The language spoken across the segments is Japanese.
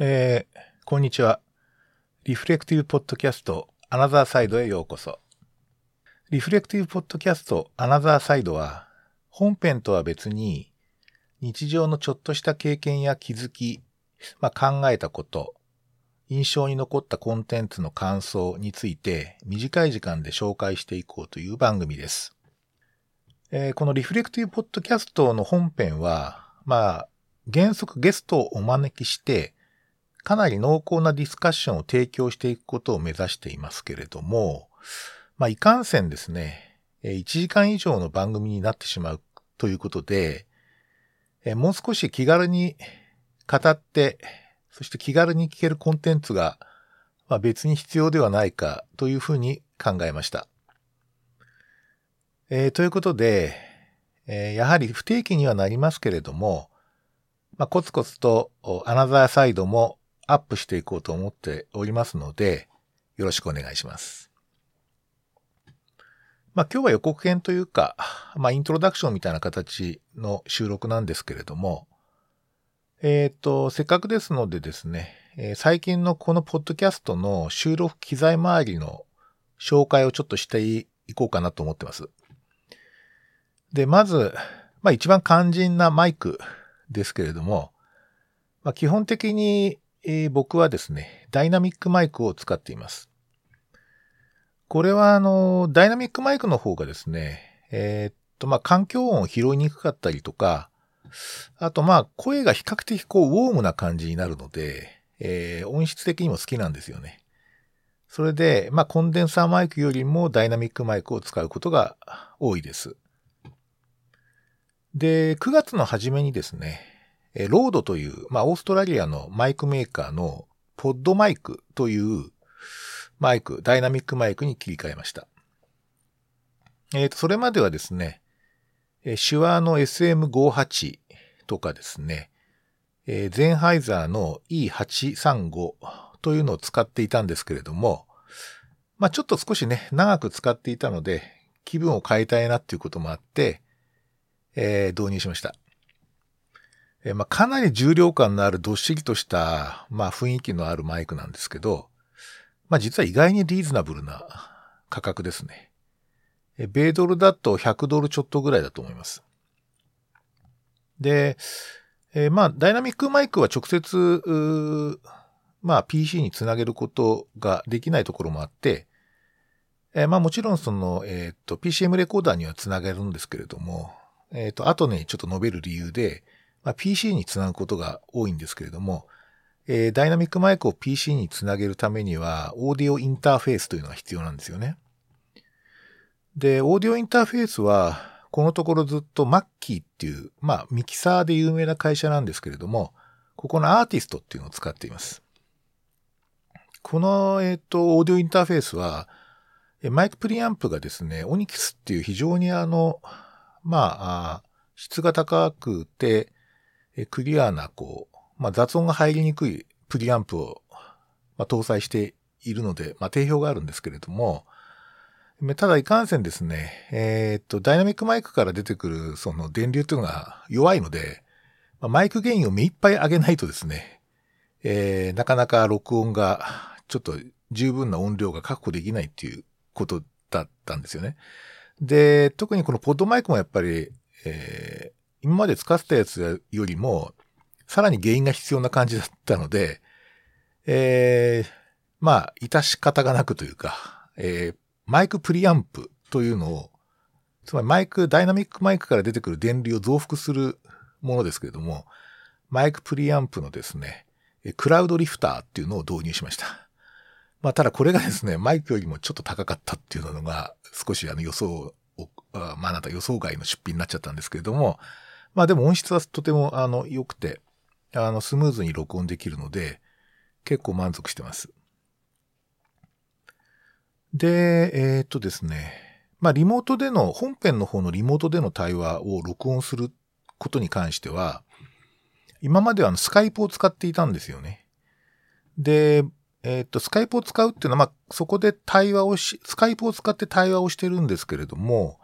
えー、こんにちは。リフレクティブポッドキャストアナザーサイドへようこそ。リフレクティブポッドキャストアナザーサイドは、本編とは別に、日常のちょっとした経験や気づき、まあ、考えたこと、印象に残ったコンテンツの感想について短い時間で紹介していこうという番組です。えー、このリフレクティブポッドキャストの本編は、まあ、原則ゲストをお招きして、かなり濃厚なディスカッションを提供していくことを目指していますけれども、まあ、いかんせんですね、1時間以上の番組になってしまうということで、もう少し気軽に語って、そして気軽に聞けるコンテンツが、まあ、別に必要ではないかというふうに考えました。えー、ということで、えー、やはり不定期にはなりますけれども、まあ、コツコツとアナザーサイドもアップしていこうと思っておりますので、よろしくお願いします。まあ今日は予告編というか、まあイントロダクションみたいな形の収録なんですけれども、えっ、ー、と、せっかくですのでですね、えー、最近のこのポッドキャストの収録機材周りの紹介をちょっとしていこうかなと思ってます。で、まず、まあ一番肝心なマイクですけれども、まあ基本的に、えー、僕はですね、ダイナミックマイクを使っています。これはあの、ダイナミックマイクの方がですね、えー、っと、まあ環境音を拾いにくかったりとか、あとまあ声が比較的こうウォームな感じになるので、えー、音質的にも好きなんですよね。それで、まあコンデンサーマイクよりもダイナミックマイクを使うことが多いです。で、9月の初めにですね、ロードという、まあオーストラリアのマイクメーカーのポッドマイクというマイク、ダイナミックマイクに切り替えました。えっ、ー、と、それまではですね、手話の SM58 とかですね、え、ゼンハイザーの E835 というのを使っていたんですけれども、まあちょっと少しね、長く使っていたので、気分を変えたいなっていうこともあって、えー、導入しました。え、まあかなり重量感のあるどっしりとした、まあ雰囲気のあるマイクなんですけど、まあ実は意外にリーズナブルな価格ですね。え米ドルだと100ドルちょっとぐらいだと思います。で、え、まあ、ダイナミックマイクは直接、まあ、PC につなげることができないところもあって、え、まあ、もちろんその、えっ、ー、と、PCM レコーダーにはつなげるんですけれども、えっ、と、後にちょっと述べる理由で、まあ、PC につなぐことが多いんですけれども、えダイナミックマイクを PC につなげるためには、オーディオインターフェースというのが必要なんですよね。で、オーディオインターフェースは、このところずっとマッキーっていう、まあ、ミキサーで有名な会社なんですけれども、ここのアーティストっていうのを使っています。この、えっ、ー、と、オーディオインターフェースは、マイクプリアンプがですね、オニキスっていう非常にあの、まあ、質が高くて、クリアな、こう、まあ、雑音が入りにくいプリアンプを、まあ、搭載しているので、まあ、定評があるんですけれども、ただいかんせんですね、えー、っと、ダイナミックマイクから出てくるその電流というのが弱いので、まあ、マイクゲインを目いっぱい上げないとですね、えー、なかなか録音がちょっと十分な音量が確保できないっていうことだったんですよね。で、特にこのポッドマイクもやっぱり、えー、今まで使ってたやつよりも、さらに原因が必要な感じだったので、えー、まあ、致し方がなくというか、えー、マイクプリアンプというのを、つまりマイク、ダイナミックマイクから出てくる電流を増幅するものですけれども、マイクプリアンプのですね、クラウドリフターっていうのを導入しました。まあ、ただこれがですね、マイクよりもちょっと高かったっていうのが、少しあの予想を、まあ、なんだ予想外の出費になっちゃったんですけれども、まあでも音質はとてもあの良くて、あのスムーズに録音できるので、結構満足してます。で、えー、っとですね。まあ、リモートでの、本編の方のリモートでの対話を録音することに関しては、今まではのスカイプを使っていたんですよね。で、えー、っと、スカイプを使うっていうのは、まあ、そこで対話をし、スカイプを使って対話をしてるんですけれども、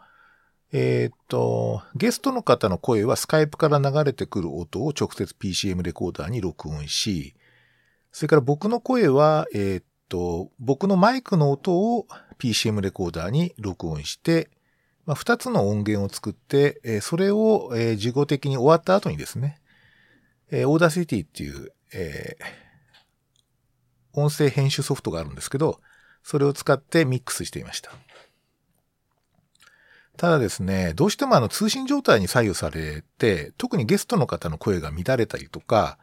えー、っと、ゲストの方の声はスカイプから流れてくる音を直接 PCM レコーダーに録音し、それから僕の声は、えー、っと、僕のマイクの音を PCM レコーダーに録音して、まあ、2つの音源を作って、えー、それを、えー、事後的に終わった後にですね、えー、 Audacity っていう、えー、音声編集ソフトがあるんですけど、それを使ってミックスしていました。ただですね、どうしてもあの通信状態に左右されて、特にゲストの方の声が乱れたりとか、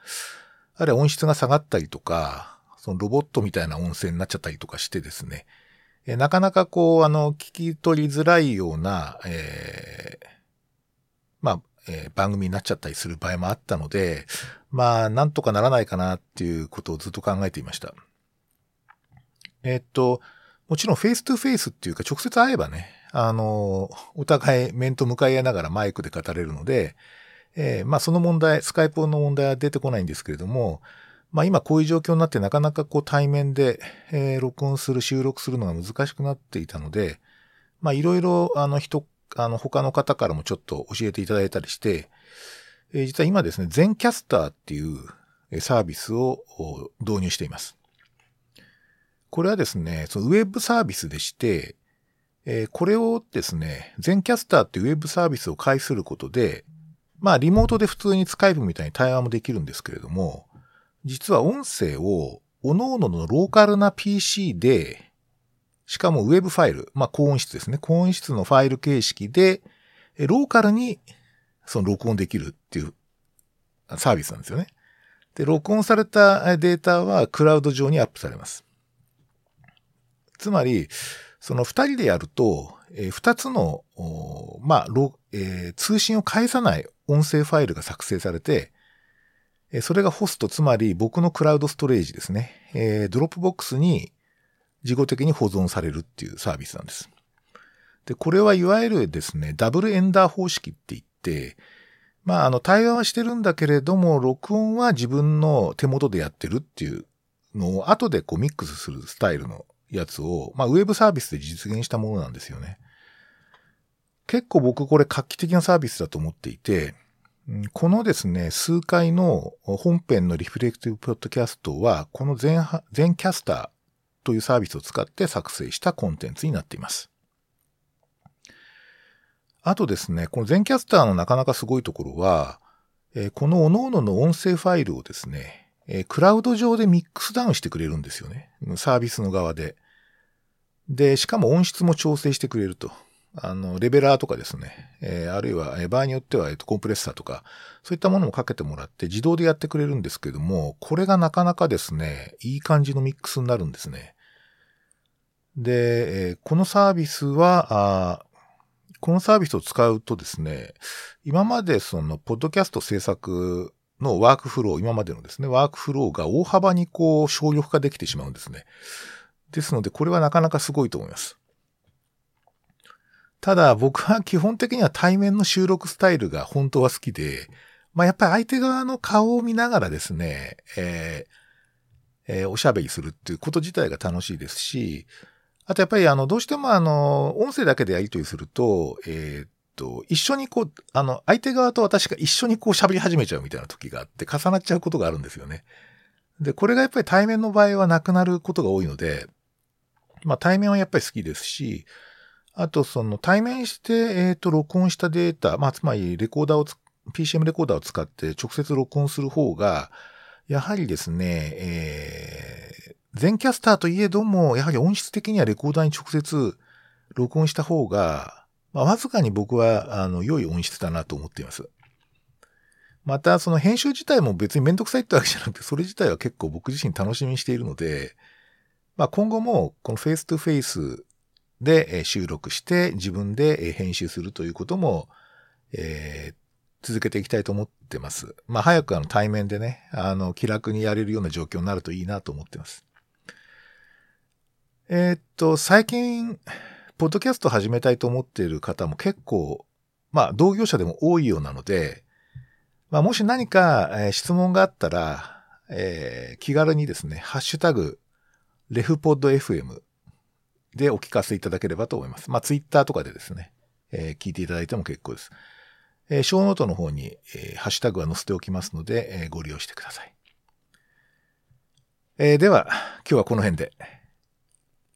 あるいは音質が下がったりとか、そのロボットみたいな音声になっちゃったりとかしてですね、えなかなかこう、あの、聞き取りづらいような、えー、まあ、えー、番組になっちゃったりする場合もあったので、まあ、なんとかならないかなっていうことをずっと考えていました。えー、っと、もちろん face to face っていうか直接会えばね、あの、お互い面と向かい合いながらマイクで語れるので、えー、まあその問題、スカイプの問題は出てこないんですけれども、まあ今こういう状況になってなかなかこう対面で、えー、録音する、収録するのが難しくなっていたので、まあいろいろあの人、あの他の方からもちょっと教えていただいたりして、えー、実は今ですね、 Zencastr っていうサービスを導入しています。これはですね、そのウェブサービスでして、えー、これをですね、全キャスターっていうウェブサービスを介することで、まあリモートで普通にスカイプみたいに対話もできるんですけれども、実は音声を各々のローカルな PC で、しかもウェブファイル、まあ高音質ですね。高音質のファイル形式で、ローカルにその録音できるっていうサービスなんですよね。で、録音されたデータはクラウド上にアップされます。つまり、その二人でやると、えー、二つの、まあ、えー、通信を介さない音声ファイルが作成されて、え、それがホスト、つまり僕のクラウドストレージですね。えー、ドロップボックスに事後的に保存されるっていうサービスなんです。で、これはいわゆるですね、ダブルエンダー方式って言って、まあ、あの、対話はしてるんだけれども、録音は自分の手元でやってるっていうのを後でこうミックスするスタイルのやつを、まあ、ウェブサービスで実現したものなんですよね。結構僕これ画期的なサービスだと思っていて、このですね、数回の本編のリフレクティブポッドキャストは、この全全キャスターというサービスを使って作成したコンテンツになっています。あとですね、この全キャスターのなかなかすごいところは、この各々の音声ファイルをですね、えー、クラウド上でミックスダウンしてくれるんですよね。サービスの側で。で、しかも音質も調整してくれると。あの、レベラーとかですね。えー、あるいは、えー、場合によっては、えっ、と、コンプレッサーとか、そういったものもかけてもらって自動でやってくれるんですけども、これがなかなかですね、いい感じのミックスになるんですね。で、えー、このサービスは、あこのサービスを使うとですね、今までその、ポッドキャスト制作のワークフロー、今までのですね、ワークフローが大幅にこう省力化できてしまうんですね。ですので、これはなかなかすごいと思います。ただ、僕は基本的には対面の収録スタイルが本当は好きで、まあやっぱり相手側の顔を見ながらですね、えーえー、おしゃべりするっていうこと自体が楽しいですし、あとやっぱりあの、どうしてもあの、音声だけでやり取りすると、えー、と、一緒にこう、あの、相手側と私が一緒にこう喋り始めちゃうみたいな時があって、重なっちゃうことがあるんですよね。で、これがやっぱり対面の場合はなくなることが多いので、まあ対面はやっぱり好きですし、あとその対面して、えっ、ー、と、録音したデータ、まあつまりレコーダーを PCM レコーダーを使って直接録音する方が、やはりですね、えー、 Zencastr といえども、やはり音質的にはレコーダーに直接録音した方が、まあ、わずかに僕は、あの、良い音質だなと思っています。また、その編集自体も別にめんどくさいってわけじゃなくて、それ自体は結構僕自身楽しみにしているので、まあ、今後もこの face to face で収録して自分で編集するということも、えー、続けていきたいと思ってます。まあ、早くあの対面でね、あの、気楽にやれるような状況になるといいなと思ってます。えー、っと、最近、ポッドキャスト始めたいと思っている方も結構、まあ、同業者でも多いようなので、まあ、もし何か、えー、質問があったら、えー、気軽にですね、ハッシュタグ、レフポッド FM でお聞かせいただければと思います。まあ、ツイッターとかでですね、えー、聞いていただいても結構です。えー、ショーノートの方に、えー、ハッシュタグは載せておきますので、えー、ご利用してください。えーでは、今日はこの辺で。